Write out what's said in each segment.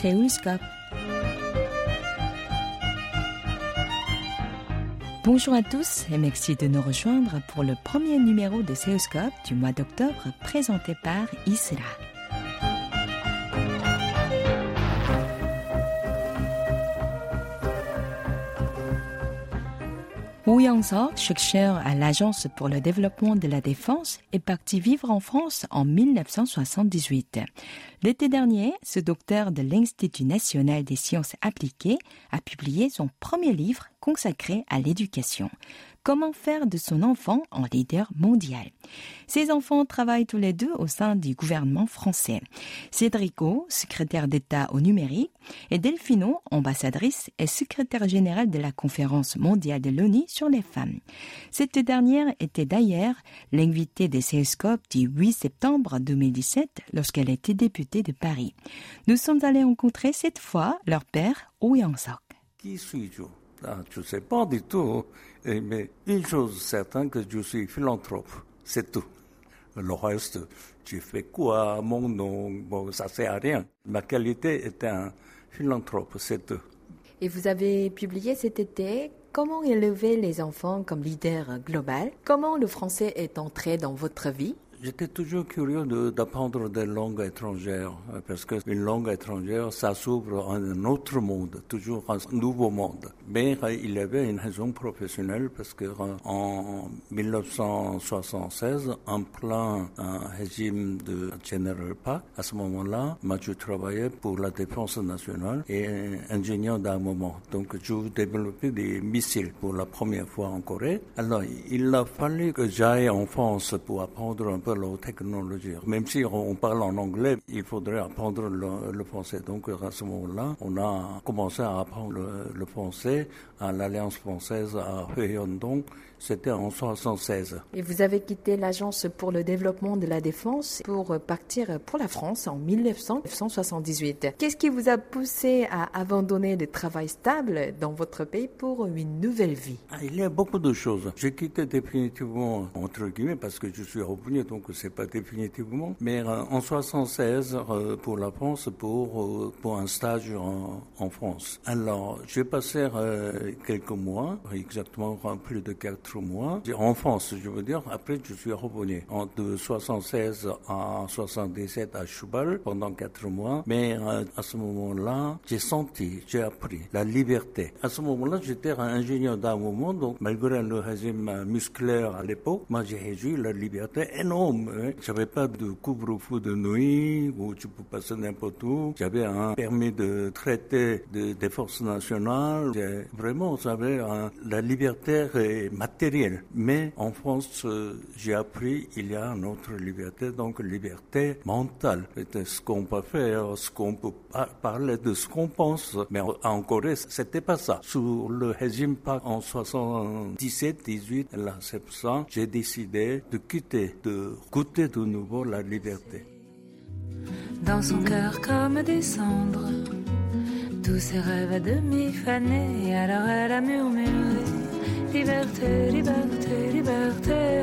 Séoulscope. Bonjour à tous et merci de nous rejoindre pour le premier numéro de Séoulscope du mois d'octobre présenté par Isra. Wu Young-seok, chercheur à l'Agence pour le développement de la défense, est parti vivre en France en 1978. L'été dernier, ce docteur de l'Institut national des sciences appliquées a publié son premier livre consacré à l'éducation. Comment faire de son enfant un leader mondial Ses enfants travaillent tous les deux au sein du gouvernement français. Cédrico, secrétaire d'État au numérique, et Delphino, ambassadrice et secrétaire générale de la conférence mondiale de l'ONU sur les femmes. Cette dernière était d'ailleurs l'invitée des CESCOP du 8 septembre 2017 lorsqu'elle était députée de Paris. Nous sommes allés rencontrer cette fois leur père, Oh Yang-sok. Ah, Je ne sais pas du tout. Mais une chose certaine que je suis philanthrope, c'est tout. Le reste, tu fais quoi, mon nom, bon, ça sert à rien. Ma qualité est un philanthrope, c'est tout. Et vous avez publié cet été Comment élever les enfants comme leader global? Comment le français est entré dans votre vie? J'étais toujours curieux d'apprendre des langues étrangères, parce qu'une langue étrangère, ça s'ouvre à un autre monde, toujours un nouveau monde. Mais euh, il y avait une raison professionnelle, parce que euh, en 1976, en plein régime de General Park, à ce moment-là, moi je travaillais pour la défense nationale et ingénieur d'armement. Donc je développais des missiles pour la première fois en Corée. Alors il a fallu que j'aille en France pour apprendre un peu la technologie. Même si on parle en anglais, il faudrait apprendre le, français. Donc à ce moment-là, on a commencé à apprendre le, français à l'Alliance française à Hyundong. C'était en 1976. Et vous avez quitté l'Agence pour le développement de la défense pour partir pour la France en 1978. Qu'est-ce qui vous a poussé à abandonner le travail stable dans votre pays pour une nouvelle vie? Ah, Il y a beaucoup de choses. J'ai quitté définitivement, entre guillemets, parce que je suis revenu, donc c'est pas définitivement, mais euh, en 76 euh, pour la France pour euh, pour un stage en, France. Alors j'ai passé quelques mois, exactement plus de quatre mois en France, je veux dire. Après je suis revenu en de 76 à 77 à Choubal pendant quatre mois, mais à ce moment-là j'ai senti, j'ai appris la liberté. À ce moment-là j'étais ingénieur d'armement, donc malgré le régime musculaire à l'époque, moi j'ai eu la liberté énorme Hein. J'avais pas de couvre-feu de nuit où tu peux passer n'importe où. J'avais un permis de traiter des forces nationales. Vraiment, j'avais la liberté matérielle. Mais en France, euh, j'ai appris il y a une autre liberté, donc liberté mentale. C'est ce qu'on peut faire, ce qu'on peut parler de ce qu'on pense. Mais en Corée, c'était pas ça. Sous le régime pas en 77, 18, là, c'est pour ça, j'ai décidé de quitter, de goûter de nouveau la liberté. Dans son cœur comme des cendres, tous ses rêves à demi fanés, alors elle a murmuré Liberté, liberté, liberté.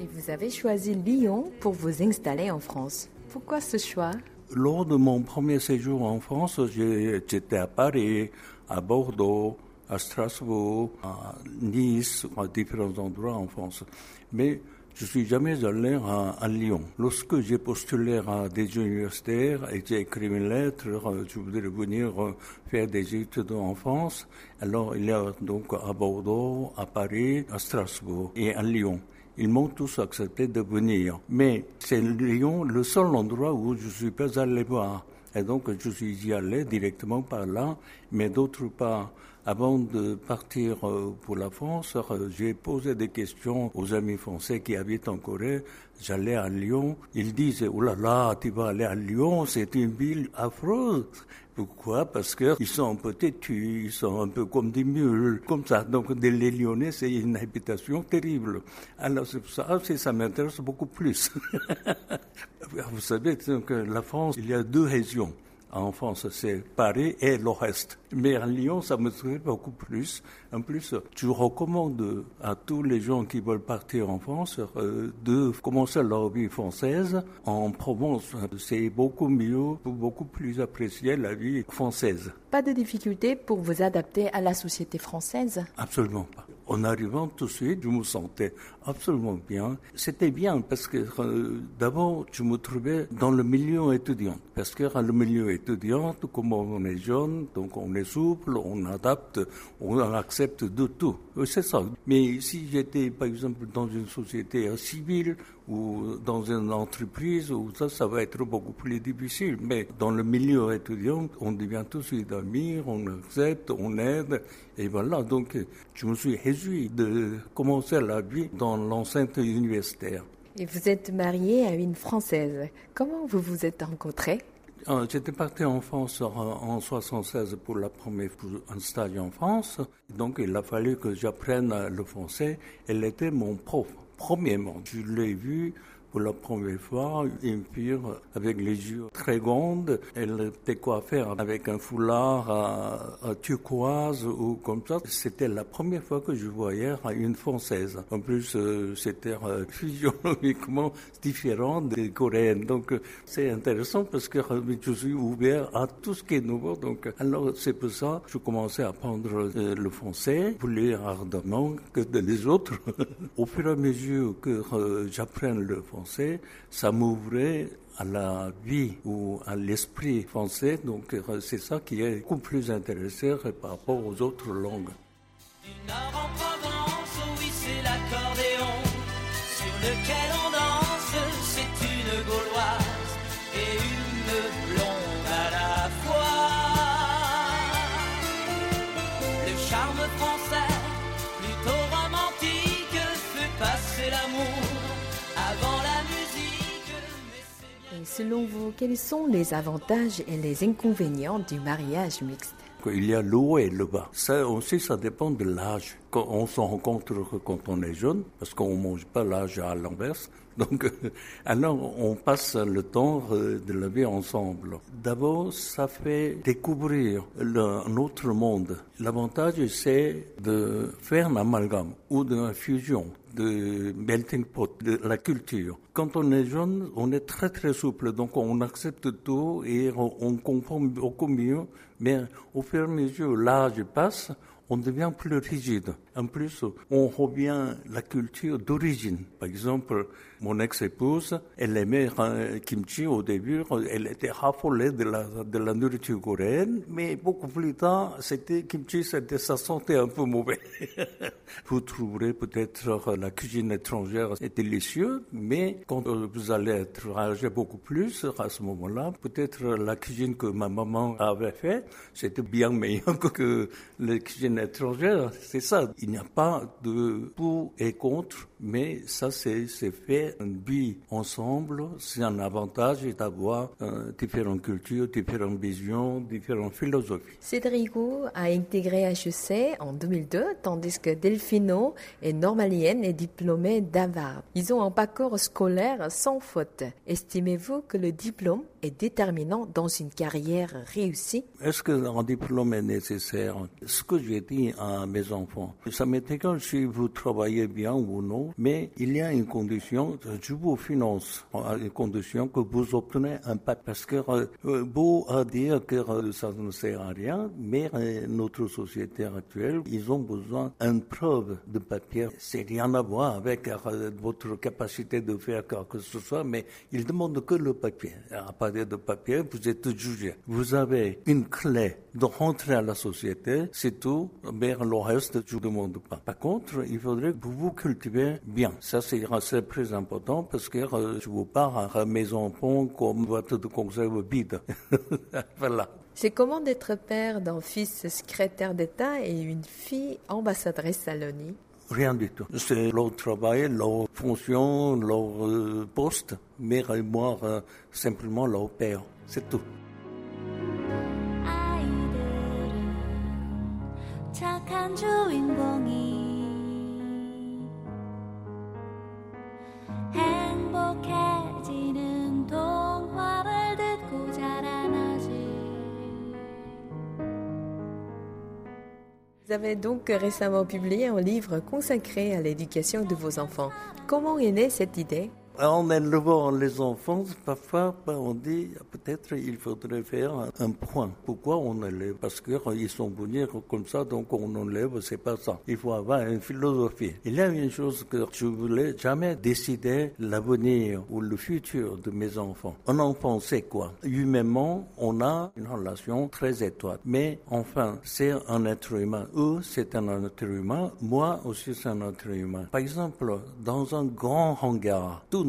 Et vous avez choisi Lyon pour vous installer en France. Pourquoi ce choix? Lors de mon premier séjour en France, j'étais à Paris, à Bordeaux, à Strasbourg, à Nice, à différents endroits en France. Mais je suis jamais allé à, Lyon. Lorsque j'ai postulé à des universitaires et j'ai écrit une lettre, euh, je voudrais venir euh, faire des études en France. Alors il y a donc à Bordeaux, à Paris, à Strasbourg et à Lyon. Ils m'ont tous accepté de venir. Mais c'est Lyon le seul endroit où je suis pas allé voir. Et donc je suis y allé directement par là, mais d'autre part, avant de partir euh, pour la France, euh, j'ai posé des questions aux amis français qui habitent en Corée. J'allais à Lyon. Ils disaient, oh là là, tu vas aller à Lyon, c'est une ville affreuse. Pourquoi? Parce qu'ils sont un peu têtus, ils sont un peu comme des mules, comme ça. Donc les Lyonnais, c'est une habitation terrible. Alors ça, ça m'intéresse beaucoup plus. Vous savez, que la France, il y a deux régions en France, c'est Paris et le reste. Mais à Lyon, ça me plaît beaucoup plus. En plus, je recommande à tous les gens qui veulent partir en France euh, de commencer leur vie française en Provence. C'est beaucoup mieux, beaucoup plus apprécié la vie française. Pas de difficulté pour vous adapter à la société française? Absolument pas. En arrivant tout de suite, je me sentais absolument bien. C'était bien parce que euh, d'abord, je me trouvais dans le milieu étudiant. Parce que dans le milieu étudiant, comme on est jeune, donc on est souple, on adapte, on accepte de tout. C'est ça. Mais si j'étais, par exemple, dans une société civile ou dans une entreprise, ou ça, va être beaucoup plus difficile. Mais dans le milieu étudiant, on devient tout de suite amis, on accepte, on aide, et voilà. Donc, je me suis réjoui de commencer la vie dans l'enceinte universitaire. Et vous êtes marié à une Française. Comment vous vous êtes rencontrés? J'étais parti en France en 76 pour la première pour un stage en France. Donc il a fallu que j'apprenne le français. Elle était mon prof. Premièrement, je l'ai vu pour la première fois, une fille avec les yeux très grandes. Elle était coiffée avec un foulard à, turquoise ou comme ça. C'était la première fois que je voyais une française. En plus, euh, c'était euh, physiologiquement différent des coréennes. Donc, c'est intéressant parce que euh, je suis ouvert à tout ce qui est nouveau. Donc, alors, c'est pour ça que je commençais à apprendre le français plus ardemment que les autres. Au fur et à mesure que j'apprends le français, ça m'ouvrait à la vie ou à l'esprit français. Donc euh, c'est ça qui est beaucoup plus intéressant par rapport aux autres langues. Selon vous, quels sont les avantages et les inconvénients du mariage mixte il y a le haut et le bas. Ça aussi, ça dépend de l'âge. On se rencontre quand on est jeune, parce qu'on ne mange pas l'âge à l'inverse. Donc, alors, on passe le temps euh, de la vie ensemble. D'abord, ça fait découvrir un autre monde. L'avantage, c'est de faire un amalgame ou une fusion de melting pot, de la culture. Quand on est jeune, on est très très souple, donc on accepte tout et on, comprend beaucoup mieux. Mais au fur et à mesure l'âge passe, on devient plus rigide. En plus, on revient la culture d'origine. Par exemple, mon ex-épouse, elle aimait un kimchi au début, elle était raffolée de la, de la nourriture coréenne, mais beaucoup plus tard, c'était kimchi, c'était, ça sentait un peu mauvais. vous trouverez peut-être la cuisine étrangère délicieuse, mais quand vous allez âgé beaucoup plus à ce moment-là, peut-être la cuisine que ma maman avait fait, c'était bien meilleur que la cuisine étrangère. C'est ça il n'y a pas de pour et contre, mais ça c'est fait une vie ensemble. C'est un avantage d'avoir euh, différentes cultures, différentes visions, différentes philosophies. Cédrico a intégré HEC en 2002, tandis que Delfino est normalienne et diplômée d'Harvard. Ils ont un parcours scolaire sans faute. Estimez-vous que le diplôme est déterminant dans une carrière réussie? Est-ce qu'un diplôme est nécessaire? Ce que j'ai dit à mes enfants, ça m'est égal si vous travaillez bien ou non, mais il y a une condition, je vous finance à une condition que vous obtenez un papier. Parce que euh, beau à dire que euh, ça ne sert à rien, mais euh, notre société actuelle, ils ont besoin d'une preuve de papier. C'est rien à voir avec votre capacité de faire chose que ce soit, mais ils demandent que le papier. À partir de papier, vous êtes jugé. Vous avez une clé de rentrer à la société, c'est tout, mais le reste, je demande pas. Par contre, il faudrait que vous vous cultivez bien. Ça, c'est très important parce que euh, je vous parle à mes enfants comme boîte de conserve vide. voilà. C'est comment d'être père d'un fils secrétaire d'État et une fille ambassadrice à l'ONU Rien du tout. C'est leur travail, leur fonction, leur euh, poste, mais moi, euh, simplement leur père. C'est tout. 착한 주인공이 Vous avez donc récemment publié un livre consacré à l'éducation de vos enfants. Comment est née cette idée? En élevant les enfants, parfois ben, on dit peut-être il faudrait faire un point. Pourquoi on élève Parce qu'ils sont bonnets comme ça, donc on enlève, c'est pas ça. Il faut avoir une philosophie. Il y a une chose que je voulais jamais décider l'avenir ou le futur de mes enfants. Un enfant, c'est quoi? Humainement, on a une relation très étroite. Mais enfin, c'est un être humain. Eux, c'est un être humain. Moi aussi, c'est un être humain. Par exemple, dans un grand hangar, tout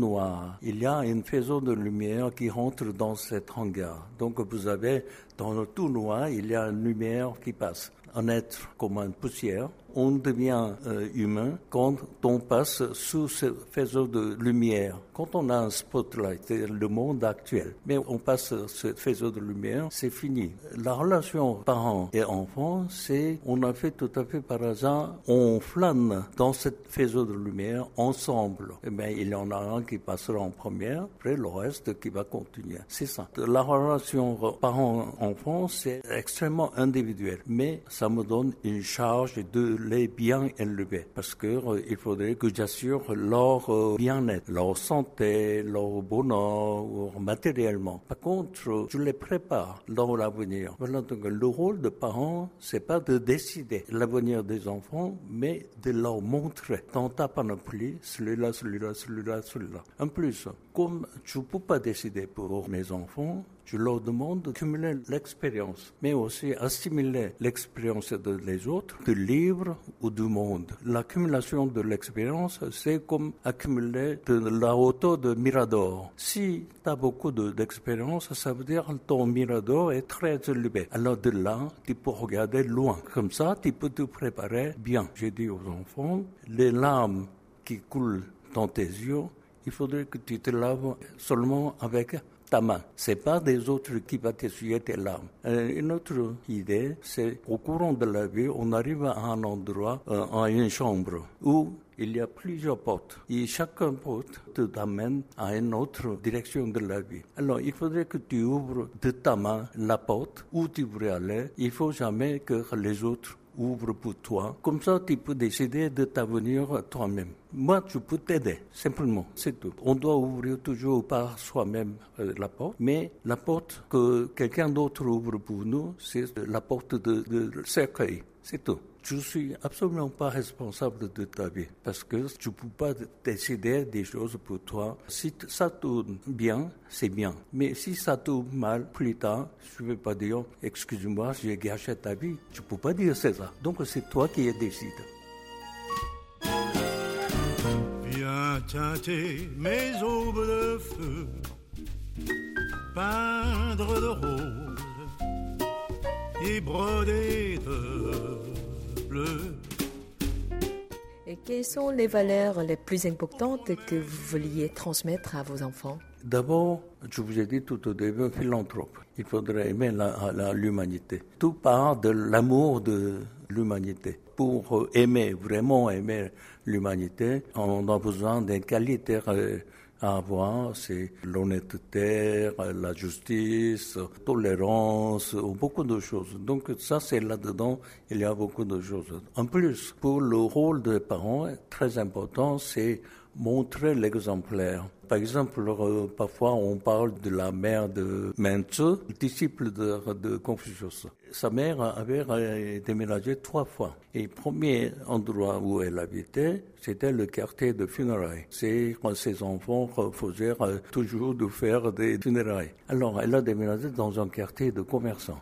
Il y a une faisceau de lumière qui rentre dans cette hangar. Donc vous avez dans le tout noir, il y a une lumière qui passe. Un être comme une poussière on devient euh, humain quand on passe sous ce faisceau de lumière. Quand on a un spotlight, c'est le monde actuel, mais on passe ce faisceau de lumière, c'est fini. La relation parent et enfant, c'est, on a fait tout à fait par hasard, on flâne dans ce faisceau de lumière ensemble. Eh bien, il y en a un qui passera en première, après le reste qui va continuer. C'est ça. La relation parent-enfant, c'est extrêmement individuel, mais ça me donne une charge de les bien élevés parce que euh, il faudrait que j'assure leur euh, bien-être, leur santé, leur bonheur matériellement. Par contre, je les prépare dans l'avenir. Voilà, donc le rôle de parent, c'est pas de décider l'avenir des enfants, mais de leur montrer dans ta panoplie celui-là, celui-là, celui-là, celui-là. En plus, comme je ne peux pas décider pour mes enfants, je leur demande de cumuler l'expérience, mais aussi assimiler l'expérience des autres, du livre ou du monde. L'accumulation de l'expérience, c'est comme accumuler de la hauteur de Mirador. Si tu as beaucoup d'expérience, ça veut dire que ton Mirador est très élevé. Alors de là, tu peux regarder loin. Comme ça, tu peux te préparer bien. J'ai dit aux enfants, les larmes qui coulent dans tes yeux, il faudrait que tu te laves seulement avec ta. C'est pas des autres qui vont t'essuyer tes larmes. Euh, une autre idée, c'est au courant de la vie, on arrive à un endroit, euh, à une chambre, où il y a plusieurs portes. Et chaque porte te t'amène à une autre direction de la vie. Alors, il faudrait que tu ouvres de ta main la porte où tu voudrais aller. Il faut jamais que les autres ouvre pour toi. Comme ça, tu peux décider de t'avenir toi-même. Moi, je peux t'aider, simplement, c'est tout. On doit ouvrir toujours par soi-même euh, la porte, mais la porte que quelqu'un d'autre ouvre pour nous, c'est la porte de, de cercueil, c'est tout je suis absolument pas responsable de ta vie parce que tu peux pas décider des choses pour toi. Si ça tourne bien, c'est bien. Mais si ça tourne mal plus tard, je ne vais pas dire excuse-moi, j'ai gâché ta vie. Tu peux pas dire ça. Donc c'est toi qui décide. Mes aubes de feu, peindre de rose et broder de et quelles sont les valeurs les plus importantes que vous vouliez transmettre à vos enfants? D'abord, je vous ai dit tout au début, philanthrope. Il faudrait aimer l'humanité. Tout part de l'amour de l'humanité. Pour aimer, vraiment aimer l'humanité, on a besoin des qualités euh, à avoir, c'est l'honnêteté, la justice, tolérance, beaucoup de choses. Donc ça, c'est là-dedans, il y a beaucoup de choses. En plus, pour le rôle des parents, très important, c'est montrer l'exemplaire. Par exemple, euh, parfois on parle de la mère de Mentsu, disciple de, Confucius. Sa mère avait euh, déménagé trois fois. Et premier endroit où elle habitait, c'était le quartier de funérailles. C'est quand ses enfants faisaient euh, toujours de faire des funérailles. Alors elle a déménagé dans un quartier de commerçants.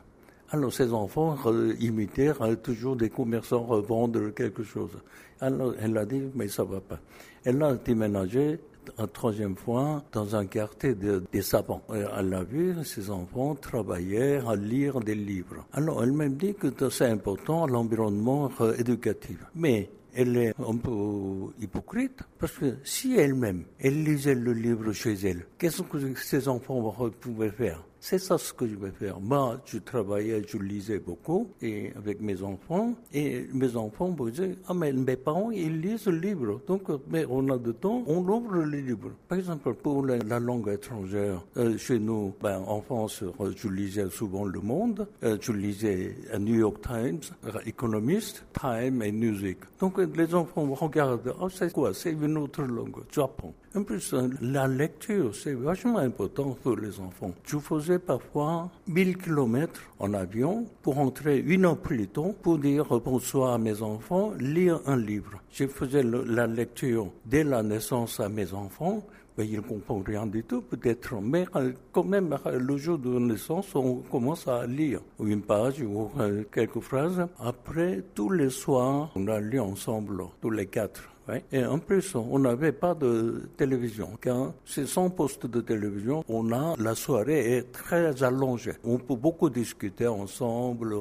Alors ses enfants imitèrent toujours des commerçants revendre quelque chose. Alors elle a dit, mais ça va pas. Elle a déménagé une troisième fois dans un quartier de, des savants. Elle a vu ses enfants travailler à lire des livres. Alors elle m'a dit que c'est important l'environnement euh, éducatif. Mais elle est un peu hypocrite parce que si elle-même, elle lisait le livre chez elle, qu'est-ce que ses enfants pouvaient faire? C'est ça ce que je vais faire. Moi, je travaillais, je lisais beaucoup et avec mes enfants. Et mes enfants me disaient, ah mais mes parents, ils lisent le livre. Donc, mais on a de temps, on ouvre le livre. Par exemple, pour la, langue étrangère, euh, chez nous, ben, en France, euh, je lisais souvent Le Monde, euh, je lisais New York Times, Economist, Time et Music. Donc, les enfants regardent, oh, c'est quoi? C'est une autre langue. Apprends. En plus, la lecture, c'est vachement important pour les enfants. Je faisais parfois 1000 kilomètres en avion pour entrer une heure plus tôt pour dire bonsoir à mes enfants, lire un livre. Je faisais la lecture dès la naissance à mes enfants. Mais ils ne comprennent rien du tout, peut-être. Mais euh, quand même, euh, le jour de naissance, on commence à lire une page ou euh, quelques phrases. Après, tous les soirs, on a lu ensemble, tous les quatre. Et en plus, on n'avait pas de télévision. Quand c'est sans poste de télévision, on a la soirée est très allongée. On peut beaucoup discuter ensemble,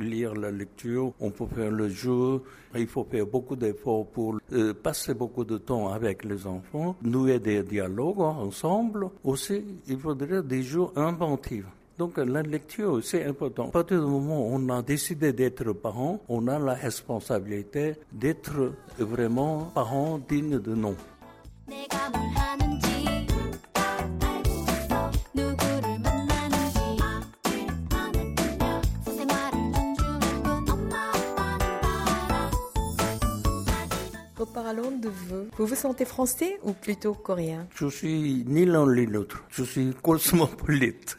lire la lecture, on peut faire le jeu. Il faut faire beaucoup d'efforts pour euh, passer beaucoup de temps avec les enfants, nouer des dialogues ensemble. Aussi, il faudrait des jeux inventifs. Donc la lecture, c'est important. À partir du moment où on a décidé d'être parent, on a la responsabilité d'être vraiment parent digne de nom. Parlons de vous. Vous vous sentez français ou plutôt coréen? Je suis ni l'un ni l'autre. Je suis cosmopolite.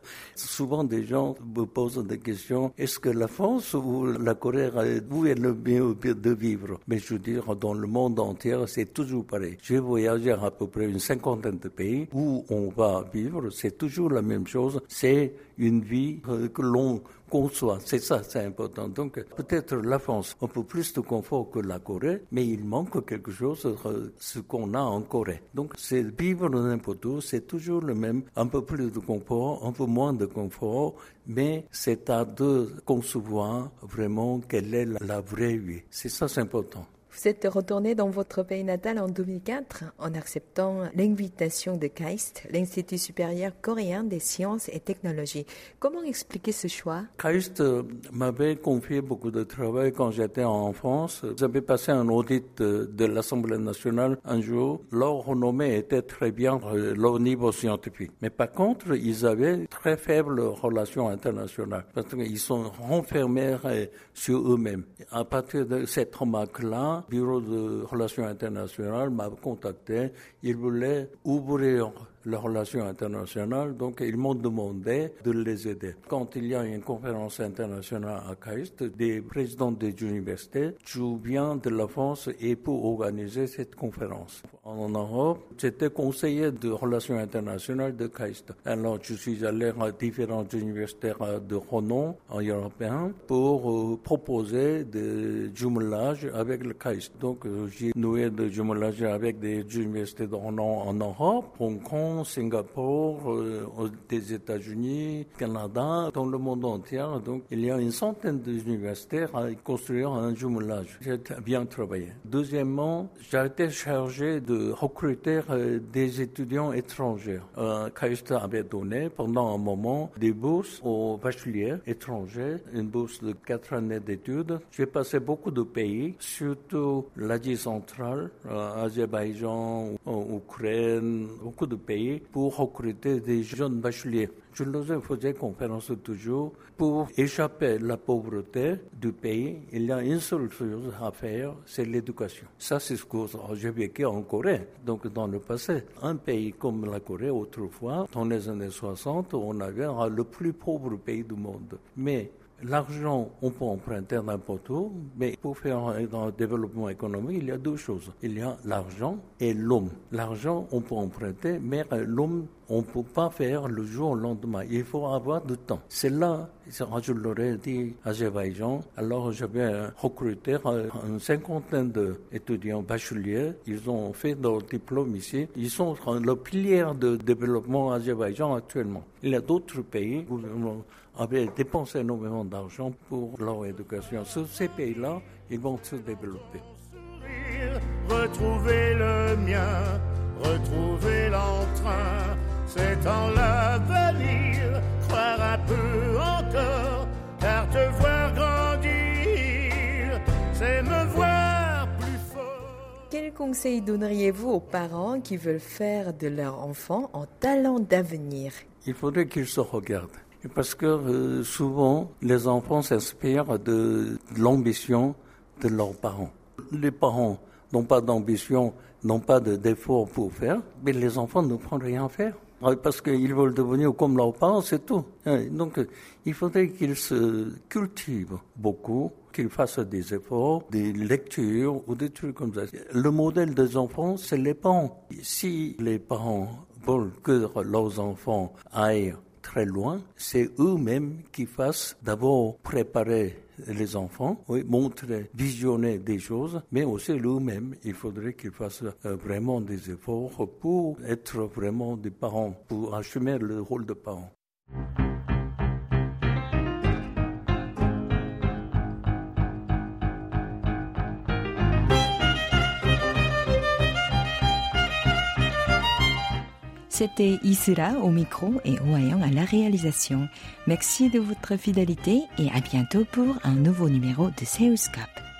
Souvent, des gens me posent des questions. Est-ce que la France ou la Corée, où est le mieux de vivre? Mais je veux dire, dans le monde entier, c'est toujours pareil. J'ai voyagé à peu près une cinquantaine de pays où on va vivre. C'est toujours la même chose. C'est une vie euh, que l'on conçoit. C'est ça, c'est important. Donc, peut-être la France, un peu plus de confort que la Corée, mais il manque quelque chose, euh, ce qu'on a en Corée. Donc, c'est vivre n'importe où, c'est toujours le même, un peu plus de confort, un peu moins de confort, mais c'est à de concevoir vraiment quelle est la vraie vie. C'est ça, c'est important. Vous êtes retourné dans votre pays natal en 2004 en acceptant l'invitation de KAIST, l'Institut supérieur coréen des sciences et technologies. Comment expliquer ce choix? KAIST euh, m'avait confié beaucoup de travail quand j'étais en France. J'avais passé un audit de, l'Assemblée nationale un jour. Leur renommée était très bien euh, leur niveau scientifique. Mais par contre, ils avaient très faible relation internationale parce qu'ils sont renfermés euh, sur eux-mêmes. À partir de cette remarque-là, bureau de relations internationales m'a contacté. Il voulait ouvrir la relation internationale, donc ils m'ont demandé de les aider. Quand il y a une conférence internationale à KAIST, des présidents des universités, je viens de la France et pour organiser cette conférence. En Europe, j'étais conseiller de relations internationales de KAIST. Alors, je suis allé à différentes universités de renom en européen pour euh, proposer des jumelages avec le KAIST. Donc, euh, j'ai noué des jumelages avec des universités de renom en Europe, Hong Kong, Singapour, euh, des États-Unis, Canada, dans le monde entier. Donc, il y a une centaine d'universités à construire un jumelage. J'ai bien travaillé. Deuxièmement, j'ai été chargé de recruter euh, des étudiants étrangers. Euh, avait donné pendant un moment des bourses aux bacheliers étrangers, une bourse de quatre années d'études. J'ai passé beaucoup de pays, surtout l'Asie centrale, euh, Azerbaïdjan, Ukraine, beaucoup de pays pour recruter des jeunes bacheliers. Je leur faisais conférence toujours pour échapper à la pauvreté du pays. Il y a une seule chose à faire, c'est l'éducation. Ça, c'est ce que j'ai vécu en Corée. Donc, dans le passé, un pays comme la Corée, autrefois, dans les années 60, on avait le plus pauvre pays du monde. Mais L'argent, on peut emprunter n'importe où, mais pour faire un développement économique, il y a deux choses. Il y a l'argent et l'homme. L'argent, on peut emprunter, mais l'homme, on ne peut pas faire le jour au lendemain. Il faut avoir du temps. C'est là, je l'aurais dit à Azerbaïdjan, alors j'avais recruté une cinquantaine d'étudiants bacheliers. Ils ont fait leur diplôme ici. Ils sont le pilier de développement Azerbaïdjan actuellement. Il y a d'autres pays, avaient dépensé énormément d'argent pour leur éducation. Sur ces pays-là, ils vont se développer. Retrouver le mien, retrouver l'entrain c'est en l'avenir, croire un peu encore, car te voir grandir, c'est me voir plus fort. Quel conseil donneriez-vous aux parents qui veulent faire de leur enfant un talent d'avenir? Il faudrait qu'ils se regardent. Parce que euh, souvent, les enfants s'inspirent de, de l'ambition de leurs parents. Les parents n'ont pas d'ambition, n'ont pas de d'effort pour faire, mais les enfants ne prennent rien faire. Parce qu'ils veulent devenir comme leurs parents, c'est tout. Donc, il faudrait qu'ils se cultivent beaucoup, qu'ils fassent des efforts, des lectures ou des trucs comme ça. Le modèle des enfants, c'est les parents. Si les parents veulent que leurs enfants aillent très loin, c'est eux-mêmes qui fassent d'abord préparer les enfants, montrer, visionner des choses, mais aussi eux-mêmes, il faudrait qu'ils fassent euh, vraiment des efforts pour être vraiment des parents, pour assumer le rôle de parents. C'était Isra au micro et Oayan à la réalisation. Merci de votre fidélité et à bientôt pour un nouveau numéro de Seus Cap.